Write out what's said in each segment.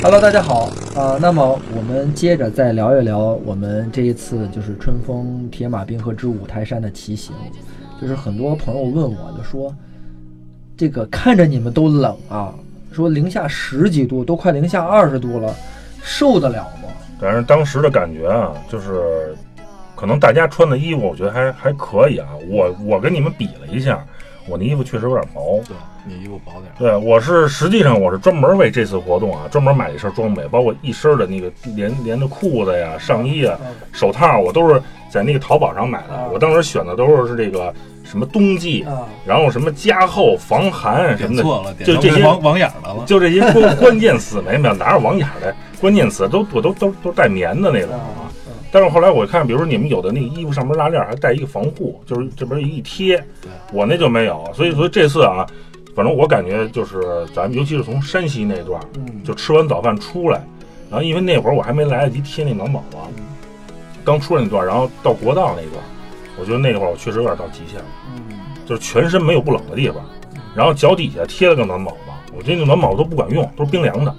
Hello，大家好。呃，那么我们接着再聊一聊我们这一次就是春风铁马冰河之五台山的骑行。就是很多朋友问我，就说这个看着你们都冷啊，说零下十几度，都快零下二十度了，受得了吗？反正当时的感觉啊，就是可能大家穿的衣服，我觉得还还可以啊。我我跟你们比了一下，我那衣服确实有点薄。对你衣服薄点儿，对，我是实际上我是专门为这次活动啊，专门买了一身装备，包括一身的那个连连的裤子呀、上衣啊、手套，我都是在那个淘宝上买的。啊我当时选的都是这个什么冬季，啊，然后什么加厚、防寒什么的，点错了，点就这些成网网眼儿来了。就这些关关键词没没有，哪有网眼儿的关键词都我都都都带棉的那种啊。啊但是后来我看，比如说你们有的那个衣服上面拉链还带一个防护，就是这边一贴，我那就没有。所以所以这次啊，反正我感觉就是咱们尤其是从山西那段，嗯，就吃完早饭出来，然后因为那会儿我还没来得及贴那暖宝宝，嗯刚出来那段，然后到国道那段，我觉得那会儿我确实有点到极限了，嗯就是全身没有不冷的地方，然后脚底下贴了个暖宝宝，我觉得那暖宝宝都不管用，都是冰凉的。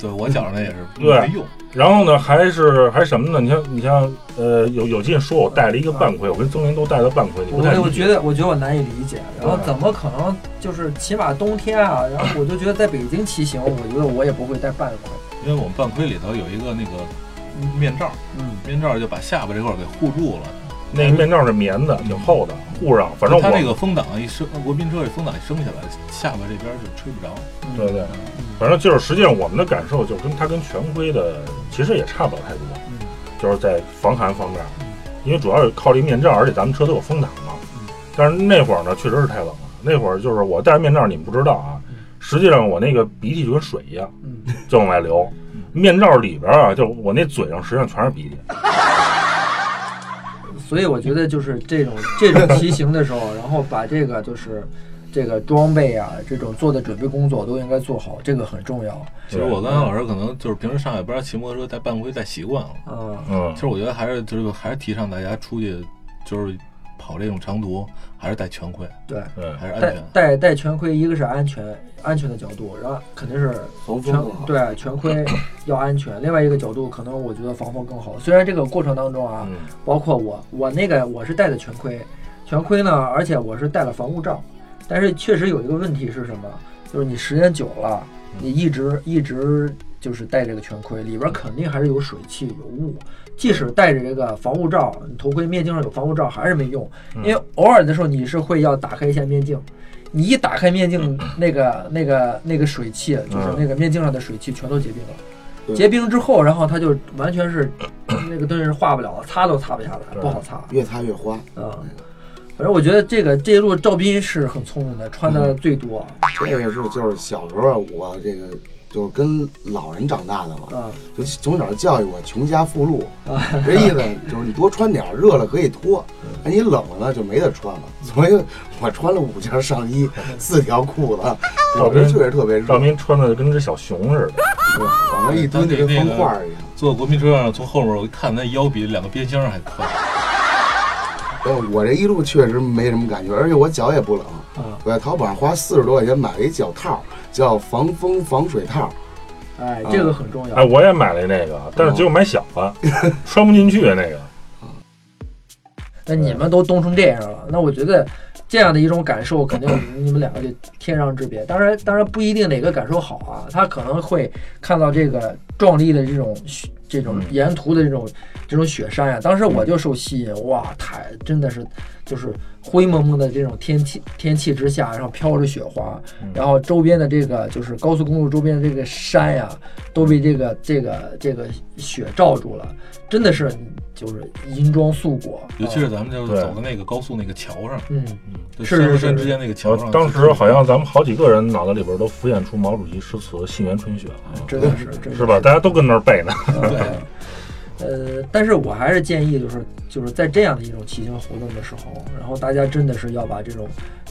嗯对我脚上那也是对没用，然后呢，还是还什么呢？你像你像呃，有有劲说我带了一个半盔，我跟曾林都带了半盔，你不太我我觉得我觉得我难以理解，然后怎么可能就是起码冬天啊，然后我就觉得在北京骑行，我觉得我也不会带半盔。因为我们半盔里头有一个那个面罩，嗯，面罩就把下巴这块给护住了。那个面罩是棉的，挺厚的，护上。反正它那个风挡一升，国宾车这风挡一升起来，下巴这边就吹不着。对对，反正就是实际上我们的感受就是跟它跟全盔的其实也差不了太多，嗯就是在防寒方面，因为主要是靠这面罩，而且咱们车都有风挡嘛嗯。但是那会儿呢，确实是太冷了。那会儿就是我戴着面罩，你们不知道啊，实际上我那个鼻涕就跟水一样，嗯，就往外流。面罩里边啊，就我那嘴上实际上全是鼻涕。所以我觉得就是这种这种骑行的时候，然后把这个就是这个装备啊，这种做的准备工作都应该做好，这个很重要。其实我跟安老师可能就是平时上下班骑摩托车带半盔带习惯了。嗯嗯其，实我觉得还是就是还是提倡大家出去就是跑这种长途，还是戴全盔，对，还是安全。戴戴全盔，一个是安全安全的角度，然后肯定是全防风更好。对全盔 要安全。另外一个角度，可能我觉得防风更好。虽然这个过程当中啊，嗯包括我，我那个我是戴的全盔，全盔呢，而且我是戴了防雾罩，但是确实有一个问题是什么？就是你时间久了，你一直一直就是戴这个全盔，里边肯定还是有水汽有雾。即使戴着这个防雾罩，你头盔面镜上有防雾罩还是没用，因为偶尔的时候你是会要打开一下面镜，你一打开面镜，那个那个那个水汽，就是那个面镜上的水汽全都结冰了。结冰之后，然后它就完全是那个东西是化不了了，擦都擦不下来，不好擦。越擦越花。啊、反正我觉得这个这一路赵斌是很聪明的，穿的最多这个是就是小时候我这个就是跟老人长大的嘛，啊就从小教育我穷家富路，啊！这意思就是你多穿点，热了可以脱，哎你冷了就没得穿了。所以我穿了五件上衣，四条裤子，我这确实特别热，赵明穿的跟只小熊似的。对往那一蹲就跟方块儿一样。坐国民车上，从后面我一看，那腰比两个边箱还宽。呃，我这一路确实没什么感觉，而且我脚也不冷。啊我在淘宝上花四十多块钱买了一脚套，叫防风防水套。哎，这个很重要。哎，我也买了那个，但是结果买小了，穿不进去那个。那你们都冻成这样了，那我觉得这样的一种感受，肯定你们两个就天壤之别。当然，当然不一定哪个感受好啊，他可能会看到这个壮丽的这种雪这种沿途的这种这种雪山呀、当时我就受吸引，哇，太真的是就是灰蒙蒙的这种天气天气之下，然后飘着雪花，然后周边的这个就是高速公路周边的这个山呀，都被这个这个这个雪罩住了，真的是就是银装素裹，尤其是咱们就是走的那个高速那个桥上，嗯。嗯是山和山之间那个桥上，当时好像咱们好几个人脑子里边都浮现出毛主席诗词“沁园春雪”了，真的是，真的是吧？大家都跟那儿背呢。对，呃，但是我还是建议，就是就是在这样的一种骑行活动的时候，然后大家真的是要把这种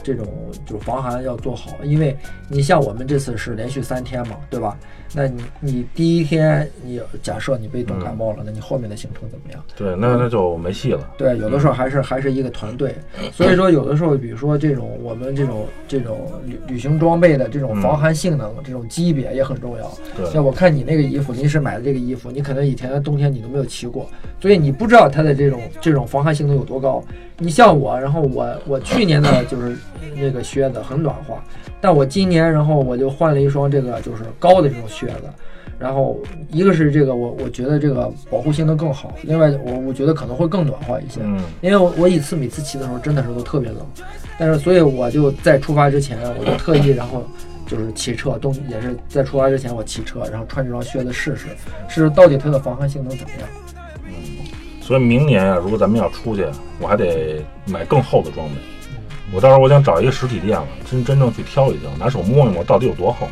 这种就是防寒要做好，因为你像我们这次是连续三天嘛，对吧？那你你第一天你假设你被冻感冒了，那你后面的行程怎么样？对，那那就没戏了。对，有的时候还是还是一个团队，所以说有的时候，比如说这种我们这种这种旅旅行装备的这种防寒性能、这种级别也很重要。对像我看你那个衣服，临时买的这个衣服，你可能以前的冬天你都没有骑过，所以你不知道它的这种这种防寒性能有多高。你像我，然后我我去年的就是那个靴子很暖和，但我今年然后我就换了一双这个就是高的这种靴子。然后一个是这个我我觉得这个保护性能更好，另外我我觉得可能会更暖和一些。嗯，因为我我一次每次骑的时候真的是都特别冷，但是所以我就在出发之前，我就特意然后就是骑车，冬也是在出发之前我骑车，然后穿这双靴子试试，试试到底它的防寒性能怎么样。所以明年啊，如果咱们要出去，我还得买更厚的装备。我到时候我想找一个实体店了，真真正去挑一挑，拿手摸一摸到底有多厚。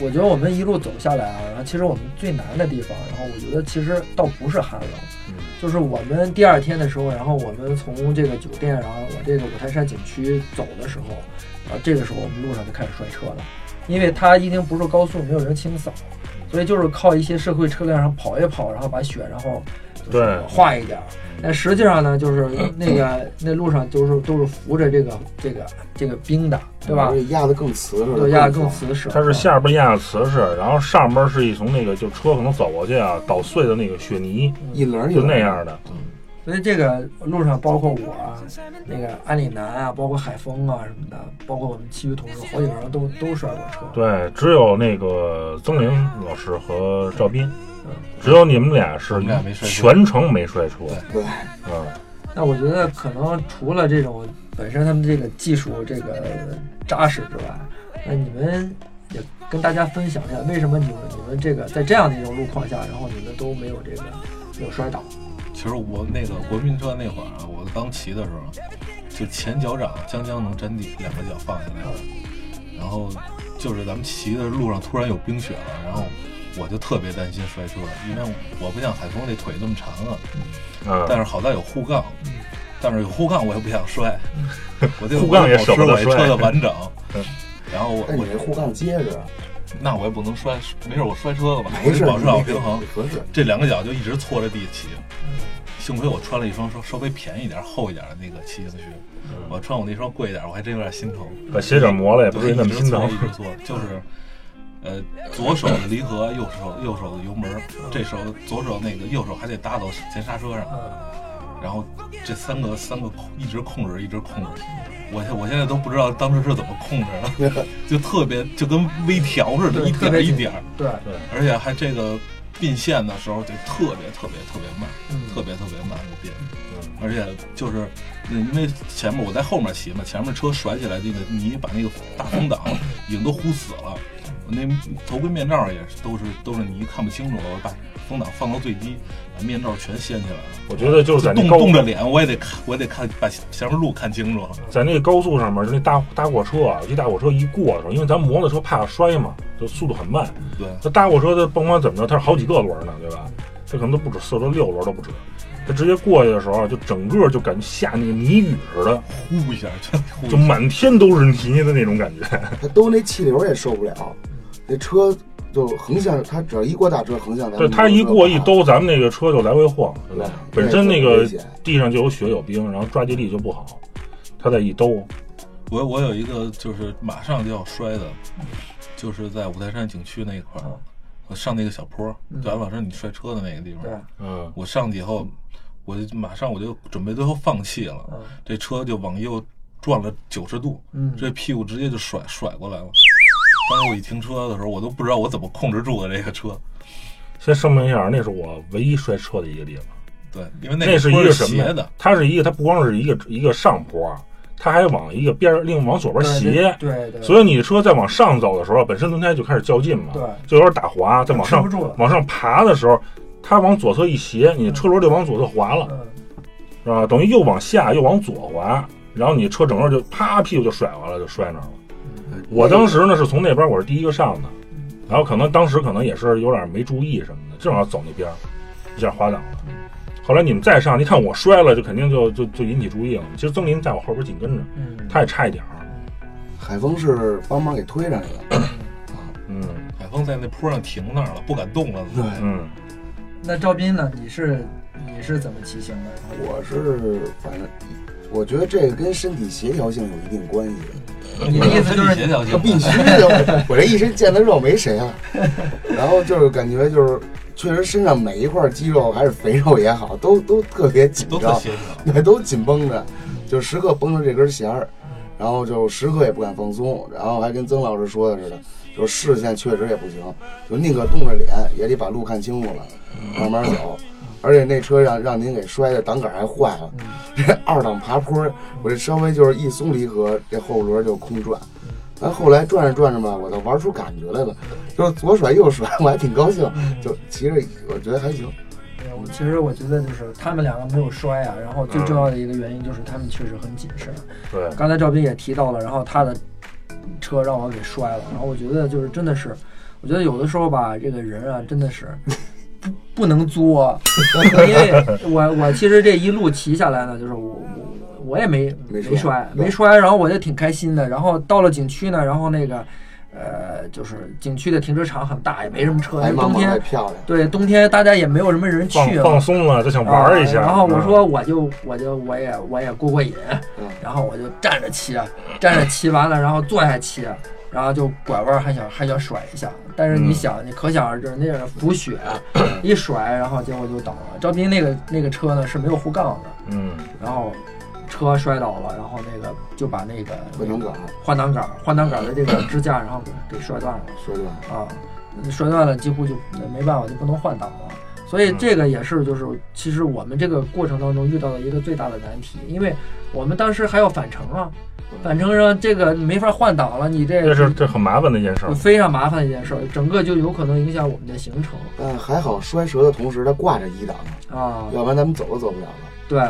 我觉得我们一路走下来啊，然后其实我们最难的地方，然后我觉得其实倒不是寒冷，嗯就是我们第二天的时候，然后我们从这个酒店，然后往这个五台山景区走的时候，然后这个时候我们路上就开始摔车了，因为它一定不是高速，没有人清扫，所以就是靠一些社会车辆上跑一跑，然后把雪然后就是对化一点儿。但实际上呢，就是 那个那路上都是都是浮着这个这个这个冰的，对吧压得更瓷实，对，压得更更瓷实。它是下边压的瓷实，然后上边是一层那个就车可能走过去啊捣碎的那个雪泥，一棱一就那样的。所以这个路上，包括我啊，那个安里南啊，包括海峰啊什么的，包括我们其余同事，好几个人都都摔过车。对，只有那个曾玲老师和赵斌，只有你们俩是我们俩没摔车全程没摔车。对，嗯，那我觉得可能除了这种本身他们这个技术这个扎实之外，那你们也跟大家分享一下，为什么你们你们这个在这样的一种路况下，然后你们都没有这个没有摔倒？其实我那个国民车那会儿啊，我刚骑的时候，就前脚掌将将能沾地，两个脚放下来了。然后就是咱们骑的路上突然有冰雪了，然后我就特别担心摔车，因为我不像海峰那腿那么长啊，嗯，但是好在有护杠，但是有护杠我也不想摔，护杠也舍不得摔。我得保持我这车的完整。嗯。然后我你这护杠结实，那我也不能摔，没事我摔车了吧，我没事，得保持好平衡。合适。这两个脚就一直搓着地骑。幸亏我穿了一双稍稍微便宜一点、厚一点的那个骑行靴，我穿我那双贵一点，我还真有点心疼。把鞋底磨了也不对，是那么心疼。一直搓，就是，呃，左手的离合，右手右手的油门，这时候左手那个右手还得搭到前刹车上，然后这三个三个控一直控制，一直控制。我现我现在都不知道当时是怎么控制的，就特别就跟微调似的，一点一点对，对，而且还这个并线的时候得特别特别特别慢，嗯特别特别慢的变，而且就是嗯因为前面我在后面骑嘛，前面车甩起来那个泥把那个大风挡 已经都呼死了，我那头盔面罩也是都是都是泥，看不清楚了，我把风挡放到最低，把面罩全掀起来了。我觉得就是在那冻冻着脸，我也得看，我也得看，把前面路看清楚了。在那个高速上面，就那大大货车啊，这大货车一过的时候，因为咱摩托车怕摔嘛，就速度很慢。对，那大货车它甭管怎么着，它是好几个轮呢，对吧？它可能都不止四轮、六轮都不止。它直接过去的时候，就整个就感觉下那个泥雨似的，呼一下，就就满天都是泥的那种感觉。它兜那气流也受不了，那车就横向，它只要一过大车横向，咱对，它一过一兜，咱们那个车就来回晃。对本身那个地上就有雪有冰，然后抓地力就不好。它再一兜，我我有一个就是马上就要摔的，就是在五台山景区那一块儿，我上那个小坡，就安老师你摔车的那个地方，嗯，我上去以后，我就马上我就准备最后放弃了，嗯这车就往右转了九十度，嗯这屁股直接就甩甩过来了。当时我一停车的时候，我都不知道我怎么控制住的这个车。先声明一下，那是我唯一摔车的一个地方。对，因为那那是一个什么呢斜的，？它是一个，它不光是一个一个上坡，它还往一个边儿，另往左边斜。对对，所以你的车在往上走的时候，本身轮胎就开始较劲嘛，对就有点打滑。再往上往上爬的时候，它往左侧一斜，你车轮就往左侧滑了，嗯是吧？等于又往下又往左滑，然后你车整个就啪屁股就甩完了，就摔那儿了。我当时呢是从那边我是第一个上的，然后可能当时可能也是有点没注意什么的，正好走那边，一下滑倒了。后来你们再上，一看我摔了，就肯定就就就引起注意了。其实曾林在我后边紧跟着，嗯，他也差一点儿。海峰是帮忙给推上去的，嗯海峰在那坡上停那儿了，不敢动了。对嗯，那赵斌呢？你是你是怎么骑行的？我是反正我觉得这个跟身体协调性有一定关系。你的意思就是协调性必须的，我 这一身腱子肉没谁了。然后就是感觉就是，确实身上每一块肌肉还是肥肉也好，都都特别紧张。对，都紧绷着，就时刻绷着这根弦儿，然后就时刻也不敢放松，然后还跟曾老师说的似的，就视线确实也不行，就宁可冻着脸也得把路看清楚了，慢慢走。而且那车让让您给摔的挡杆还坏了，这二档爬坡，我这稍微就是一松离合，这后轮就空转。但后来转着转着吧，我倒玩出感觉来了，就是左甩右甩，我还挺高兴，就骑着我觉得还行。我其实我觉得就是他们两个没有摔啊，然后最重要的一个原因就是他们确实很谨慎。对，刚才赵斌也提到了，然后他的车让我给摔了，然后我觉得就是真的是，我觉得有的时候吧，这个人啊真的是不不能作，因为我我其实这一路骑下来呢，就是我我我也没没摔没摔然后我就挺开心的，然后到了景区呢，然后那个呃就是景区的停车场很大，也没什么车，因为冬天漂亮，对冬天大家也没有什么人去放松了就想玩一下。啊然后我嗯。说我就我就我也我也过过瘾，嗯。然后我就站着骑，站着骑完了，然后坐下骑，然后就拐弯还想还想甩一下，但是你嗯想，你可想而知，那个补血 一甩，然后结果就倒了。赵斌那个那个车呢是没有护杠的，嗯。然后车摔倒了，然后那个就把那个不能杆换挡杆换挡杆的这个支架，然后给给摔断了。摔断了，啊，摔断了几乎就没办法，就不能换挡了。所以这个也是，就是其实我们这个过程当中遇到的一个最大的难题，因为我们当时还要返程啊，返程上这个你没法换挡了，你这这是这很麻烦的一件事儿。非常麻烦的一件事儿，整个就有可能影响我们的行程但还好摔折的同时它挂着一档，啊。要不然咱们走都走不了了。对，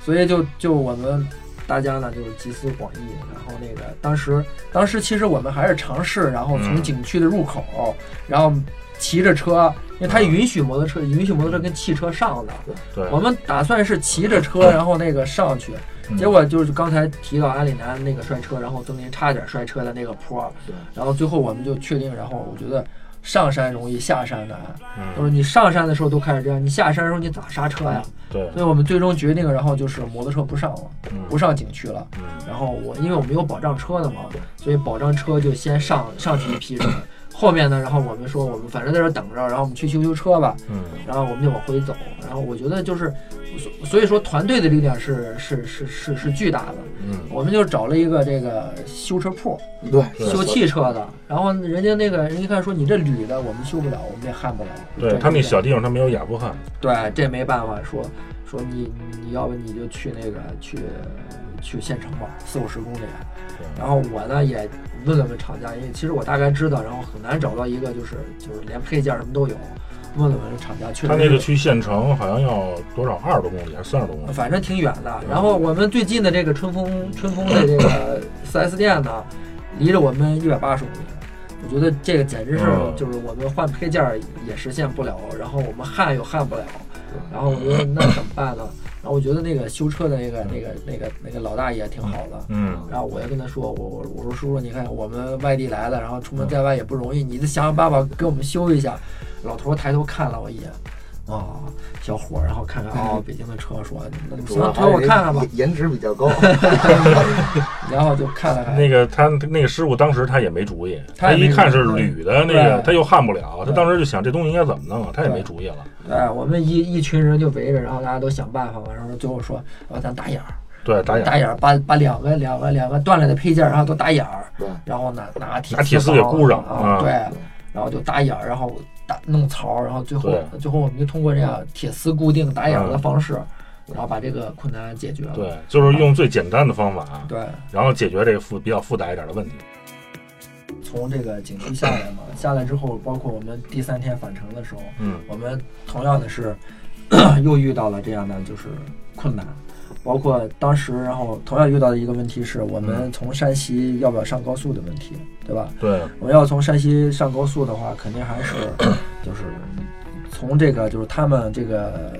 所以就就我们大家呢就是集思广益，然后那个当时当时其实我们还是尝试，然后从嗯景区的入口，然后骑着车，因为它允许摩托车允许摩托车跟汽车上的，对，我们打算是骑着车，然后那个上去，嗯。结果就是刚才提到阿里南那个摔车，然后曾林差点摔车的那个坡对，然后最后我们就确定，然后我觉得上山容易下山难，就嗯是你上山的时候都开始这样，你下山的时候你咋刹车呀？对，所以我们最终决定，然后就是摩托车不上了，嗯。不上景区了。嗯。然后我因为我们有保障车的嘛，所以保障车就先上上去一批人，后面呢，然后我们说我们反正在这儿等着，然后我们去修修车吧，嗯然后我们就往回走。然后我觉得就是，所所以说团队的力量是是是是是巨大的。嗯我们就找了一个这个修车铺，对，修汽车的。然后人家那个人一看说你这铝的我们修不了，我们也焊不了。对他那小地方他没有亚布焊，对，这没办法说说你你要不你就去那个去去县城吧，四五十公里。然后我呢也问了问厂家，因为其实我大概知道，然后很难找到一个就是就是连配件什么都有。问了问厂家，确实是他那个去县城好像要多少二十多公里还是三十多公里？反正挺远的。然后我们最近的这个春风春风的这个 4S 店呢，离着我们一百八十公里。我觉得这个简直是嗯就是我们换配件儿也实现不了，然后我们焊又焊不了，然后我觉得 那怎么办呢？然后我觉得那个修车的那个那个那个那个老大爷挺好的，嗯然后我就跟他说，我我我说叔叔，你看我们外地来的，然后出门在外也不容易，你得想想办法给我们修一下。老头抬头看了我一眼，啊、小伙儿，然后看看哦，北京的车，说那行，推我看看吧，颜值比较高。然后就看了看，那个他那个师傅当时他也没主意，他他一看是铝的那个，他又焊不了，他当时就想这东西应该怎么弄啊，他也没主意了。对，我们一一群人就围着，然后大家都想办法嘛，然后最后说，呃，咱打眼儿，对，打眼打眼儿，把把两个两个两个断了的配件儿，然后都打眼儿，对，然后拿拿铁拿铁丝给膏箍上啊，啊对，然后就打眼儿，然后打弄槽，然后最后最后我们就通过这样铁丝固定打眼的嗯方式，然后把这个困难解决了。对，就是用最简单的方法，对，然后解决这个复比较复杂一点的问题。从这个景区下来嘛，下来之后，包括我们第三天返程的时候，嗯我们同样的是 又遇到了这样的就是困难，包括当时然后同样遇到的一个问题是我们从山西要不要上高速的问题，对吧？对，我们要从山西上高速的话，肯定还是 就是从这个就是他们这个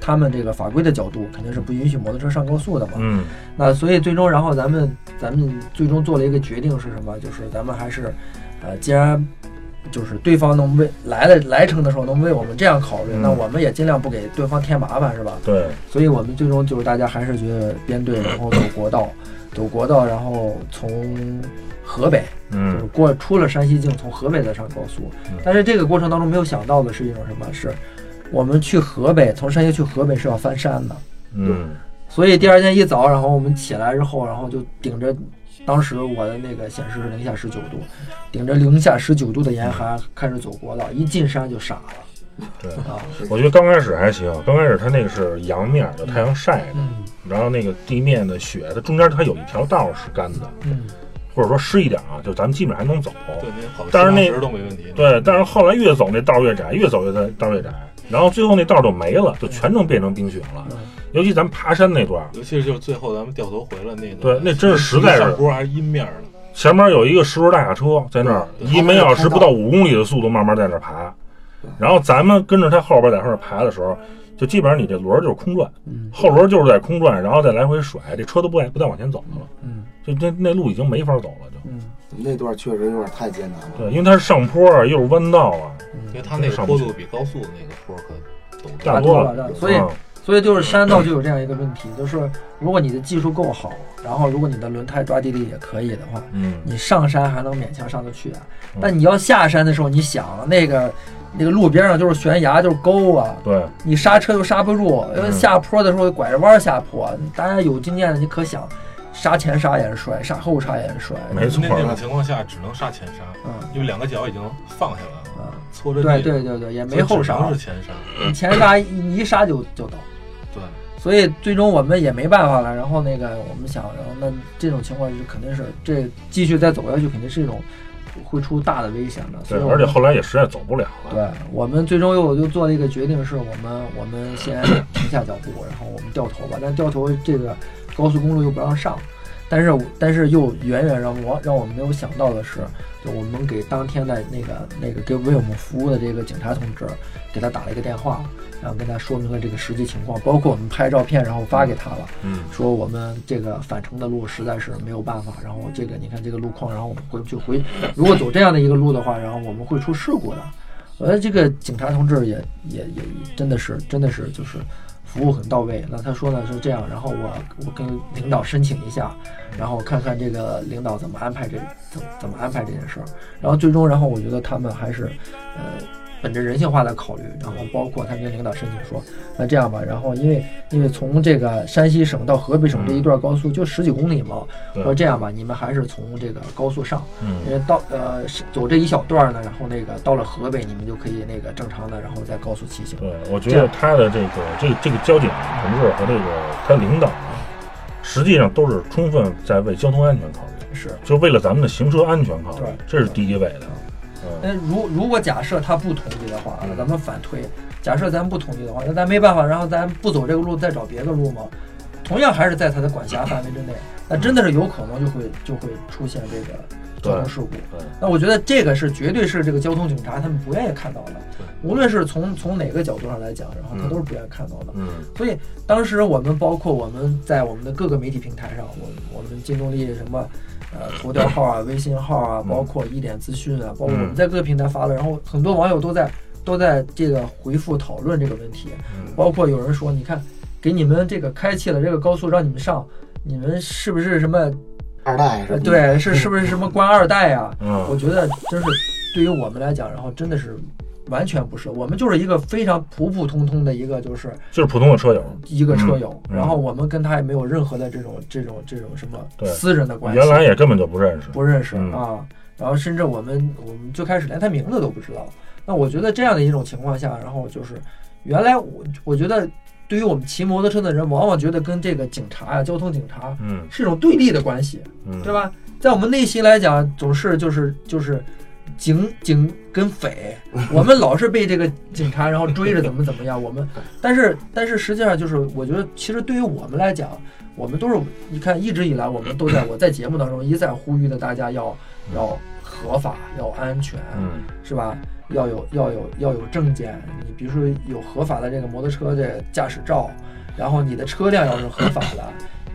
他们这个法规的角度，肯定是不允许摩托车上高速的嘛。嗯那所以最终，然后咱们咱们最终做了一个决定是什么？就是咱们还是，呃，既然就是对方能为来了来城的时候能为我们这样考虑，嗯那我们也尽量不给对方添麻烦，是吧？对，所以我们最终就是大家还是觉得编队，然后走国道，走国道，然后从河北就是嗯过出了山西境，从河北再上高速嗯。但是这个过程当中没有想到的是一种什么？是我们去河北，从山西去河北是要翻山的。嗯所以第二天一早，然后我们起来之后，然后就顶着，当时我的那个显示是零下十九度，顶着零下十九度的严寒开始走国道，一进山就傻了对。啊！我觉得刚开始还行，刚开始它那个是阳面的，太阳晒的，嗯然后那个地面的雪，它中间它有一条道是干的，嗯，或者说湿一点啊，就咱们基本上还能走。对，那跑但是那时都没问题。对，但是后来越走那道越窄，越走越窄，道越窄，然后最后那道就没了，就全都变成冰雪了。嗯。尤其咱们爬山那段，尤其是就是最后咱们掉头回来那段，对那真是实在是。上坡还是阴面的，前面有一个石头大卡车在那以每小时不到五公里的速度慢慢在那儿爬，然后咱们跟着他后边在后面爬的时候，就基本上你这轮就是空转，嗯。后轮就是在空转，然后再来回甩，这车都不再不再往前走的了，嗯。就那那路已经没法走了，就。嗯那段确实有点太艰难了。对，因为它是上坡啊，又是弯道啊，因为它那个坡度比高速的那个坡可陡大多了所以嗯所以就是山道就有这样一个问题，就是如果你的技术够好，然后如果你的轮胎抓地力也可以的话，嗯，你上山还能勉强上得去啊嗯。但你要下山的时候，你想那个那个路边上就是悬崖，就是沟啊，对，你刹车又刹不住，因为嗯下坡的时候拐着弯儿下坡，大家有经验的你可想，刹前刹也是摔，杀后刹也是摔，没错那那种情况下只能杀前刹，嗯因为两个脚已经放下来了，嗯，搓着地对对对对，也没后刹所以只能，是前刹。你前刹你一刹就就倒。对，所以最终我们也没办法了，然后那个我们想，然后那这种情况就肯定是这继续再走下去，肯定是一种会出大的危险的。所对，以而且后来也实在走不了了。对我们最终又又做了一个决定，是我们我们先停下脚步，然后我们掉头吧。但掉头这个高速公路又不让上，但是但是又远远让我让我们没有想到的是，就我们给当天的那个那个给为我们服务的这个警察同志，给他打了一个电话，然后跟他说明了这个实际情况，包括我们拍照片，然后发给他了。嗯，说我们这个返程的路实在是没有办法，然后这个你看这个路况，然后我们回就回，如果走这样的一个路的话，然后我们会出事故的。呃，这个警察同志也也也真的是真的是就是服务很到位。那他说呢是这样，然后我我跟领导申请一下，然后看看这个领导怎么安排这怎么怎么安排这件事儿。然后最终，然后我觉得他们还是呃本着人性化的考虑，然后包括他跟领导申请说，那这样吧，然后因为因为从这个山西省到河北省这一段高速就十几公里嘛，对说这样吧，你们还是从这个高速上，因嗯，为到呃是走这一小段呢，然后那个到了河北，你们就可以那个正常的，然后再高速骑行。对，我觉得他的这个这这个交警同志和这个他领导啊，实际上都是充分在为交通安全考虑，是。就为了咱们的行车安全考虑对，这是第一位的。嗯，那如如果假设他不同意的话，嗯咱们反推，假设咱不同意的话，那咱没办法，然后咱不走这个路，再找别的路吗。同样还是在他的管辖范围之内，那真的是有可能就会就会出现这个交通事故。那我觉得这个是绝对是这个交通警察他们不愿意看到的，无论是从从哪个角度上来讲，然后他都是不愿意看到的。嗯所以当时我们包括我们在我们的各个媒体平台上，我我们金动力什么呃头条号啊、微信号啊，嗯包括一点资讯啊，包括我嗯。们在各个平台发了，然后很多网友都在都在这个回复讨论这个问题，嗯，包括有人说，你看给你们这个开启了这个高速让你们上，你们是不是什么二代对是是不是什么官二代啊？我嗯，觉得真是对于我们来讲，然后真的是完全不是，我们就是一个非常普普通通的一个就是就是普通的车友，一个车友，嗯然后我们跟他也没有任何的这种这种这种什么私人的关系，原来也根本就不认识。不认识、嗯啊，然后甚至我们我们最开始连他名字都不知道。那我觉得这样的一种情况下，然后就是原来我我觉得对于我们骑摩托车的人，往往觉得跟这个警察呀、交通警察嗯是一种对立的关系，嗯，对？吧？在我们内心来讲，总是就是就是警警跟匪，我们老是被这个警察然后追着怎么怎么样，我们 但是但是实际上就是我觉得其实对于我们来讲，我们都是你看一直以来我们都在我在节目当中一再呼吁的大家要要合法要安全，嗯是吧？要有要有要有证件，你比如说有合法的这个摩托车的驾驶照，然后你的车辆要是合法的，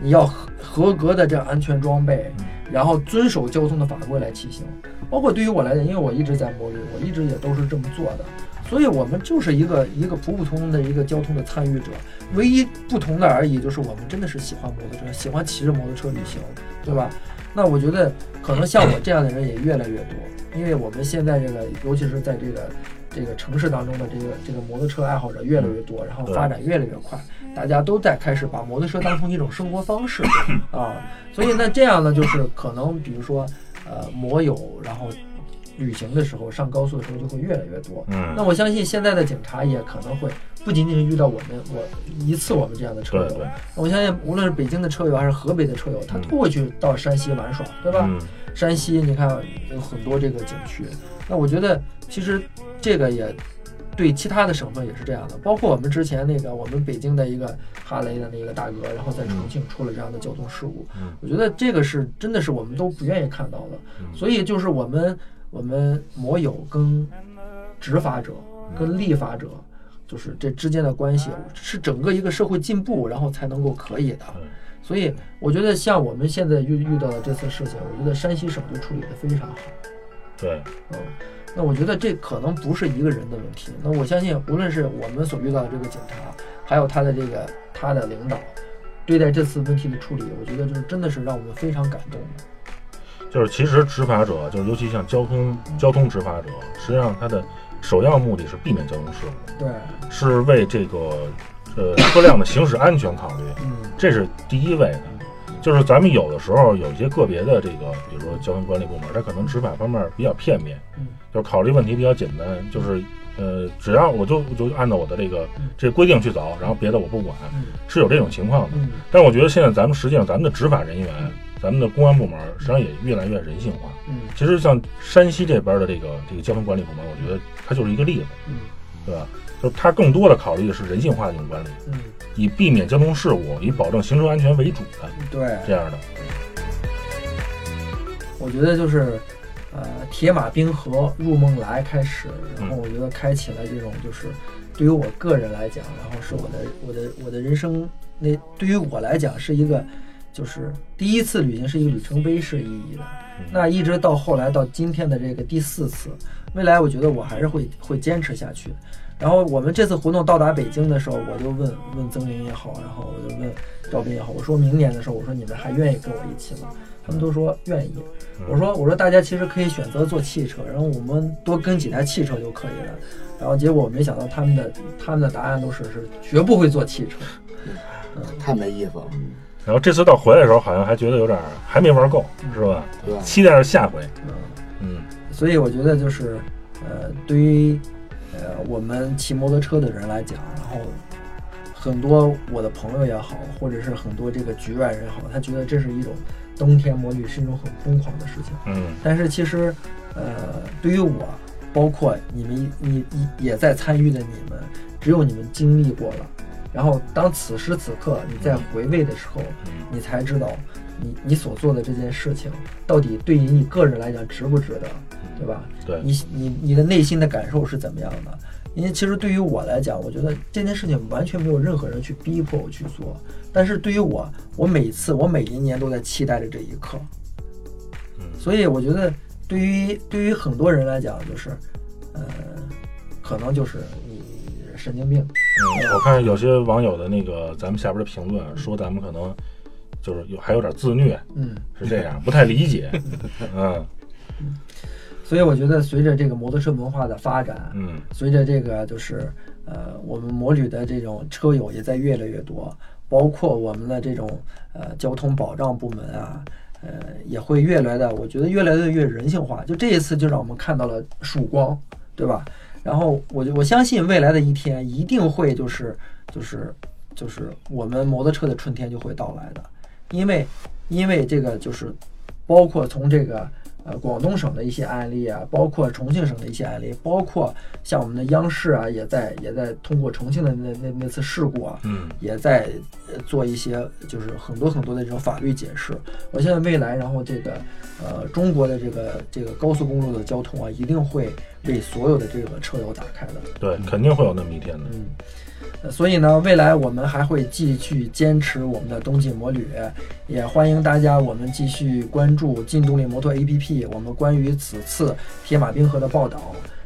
你要合合格的这样安全装备，然后遵守交通的法规来骑行。包括对于我来讲，因为我一直在摩旅，我一直也都是这么做的，所以我们就是一个一个普普通通的一个交通的参与者，唯一不同的而已就是我们真的是喜欢摩托车，喜欢骑着摩托车旅行，对吧？那我觉得可能像我这样的人也越来越多，因为我们现在这个，尤其是在这个这个城市当中的这个这个摩托车爱好者越来越多，然后发展越来越快，大家都在开始把摩托车当成一种生活方式 啊，所以那这样呢，就是可能比如说呃摩友，然后旅行的时候上高速的时候就会越来越多。嗯，那我相信现在的警察也可能会不仅仅是遇到我们我一次我们这样的车友我相信无论是北京的车友还是河北的车友，他嗯。都会去到山西玩耍，对吧？嗯。山西你看有很多这个景区，那我觉得其实这个也对其他的省份也是这样的，包括我们之前那个我们北京的一个哈雷的那个大哥，然后在重庆出了这样的交通事故，嗯。我觉得这个是真的是我们都不愿意看到的，嗯。所以就是我们我们摩友跟执法者跟立法者。就是这之间的关系是整个一个社会进步，然后才能够可以的。所以我觉得像我们现在遇遇到的这次事情，我觉得山西省就处理得非常好。对，嗯，那我觉得这可能不是一个人的问题。那我相信，无论是我们所遇到的这个警察，还有他的这个他的领导，对待这次问题的处理，我觉得就是真的是让我们非常感动的。就是其实执法者，就是尤其像交通交通执法者，实际上他的首要目的是避免交通事故，对，是为这个呃车辆的行驶安全考虑，嗯，这是第一位的。就是咱们有的时候有一些个别的这个，比如说交通管理部门，他可能执法方面比较片面，嗯就是考虑问题比较简单，就是呃，只要我就我就按照我的这个嗯这规定去走，然后别的我不管，嗯是有这种情况的。嗯但是我觉得现在咱们实际上咱们的执法人员，咱们的公安部门实际上也越来越人性化。嗯其实像山西这边的这个这个交通管理部门，我觉得它就是一个例子，嗯对吧？就是它更多的考虑的是人性化的一种管理，嗯，以避免交通事故、以保证行车安全为主的对，这样的。我觉得就是，呃，铁马冰河入梦来开始，然后我觉得开启了这种就是，对于我个人来讲，然后是我的我的我的人生那对于我来讲是一个，就是第一次旅行是一个里程碑式意义的。那一直到后来到今天的这个第四次，未来我觉得我还是会会坚持下去。然后我们这次活动到达北京的时候，我就问问曾林也好，然后我就问赵斌也好，我说明年的时候，我说你们还愿意跟我一起吗？他们都说愿意。我说我说大家其实可以选择坐汽车，然后我们多跟几台汽车就可以了。然后结果我没想到他们的他们的答案都是是绝不会坐汽车。嗯太没意思了，然后这次到回来的时候，好像还觉得有点儿还没玩够，是吧？对吧？期待着下回。嗯，嗯所以我觉得就是，呃，对于呃我们骑摩托车的人来讲，然后很多我的朋友也好，或者是很多这个局外人也好，他觉得这是一种冬天摩旅是一种很疯狂的事情。嗯但是其实，呃，对于我，包括你们你你也在参与的你们，只有你们经历过了，然后当此时此刻你在回味的时候，嗯。你才知道你你所做的这件事情到底对于你个人来讲值不值得，对吧？对。你你你的内心的感受是怎么样的？因为其实对于我来讲，我觉得这件事情完全没有任何人去逼迫我去做，但是对于我，我每次我每一年都在期待着这一刻，嗯。所以我觉得对于对于很多人来讲，就是，呃，可能就是你神经病，嗯，我看有些网友的那个咱们下边的评论说咱们可能就是有还有点自虐，嗯，是这样，不太理解。嗯所以我觉得随着这个摩托车文化的发展，嗯随着这个就是呃，我们摩旅的这种车友也在越来越多，包括我们的这种呃交通保障部门啊，呃也会越来的，我觉得越来的越人性化。就这一次就让我们看到了曙光，对吧？然后我就我相信未来的一天一定会就是就是就是我们摩托车的春天就会到来的，因为因为这个就是包括从这个呃广东省的一些案例啊，包括重庆省的一些案例，包括像我们的央视啊，也在也在通过重庆的那那那次事故啊，嗯也在呃做一些就是很多很多的这种法律解释。我现在未来，然后这个呃中国的这个这个高速公路的交通啊，一定会为所有的这个车友打开的。对，肯定会有那么一天的。嗯，呃所以呢，未来我们还会继续坚持我们的冬季摩旅，也欢迎大家我们继续关注劲动力摩托 APP 我们关于此次铁马冰河的报道。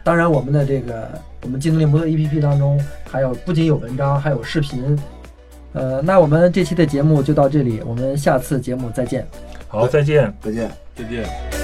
当然，我们的这个我们劲动力摩托 APP 当中还有不仅有文章，还有视频。呃，那我们这期的节目就到这里，我们下次节目再见。好，再见。再见。再见。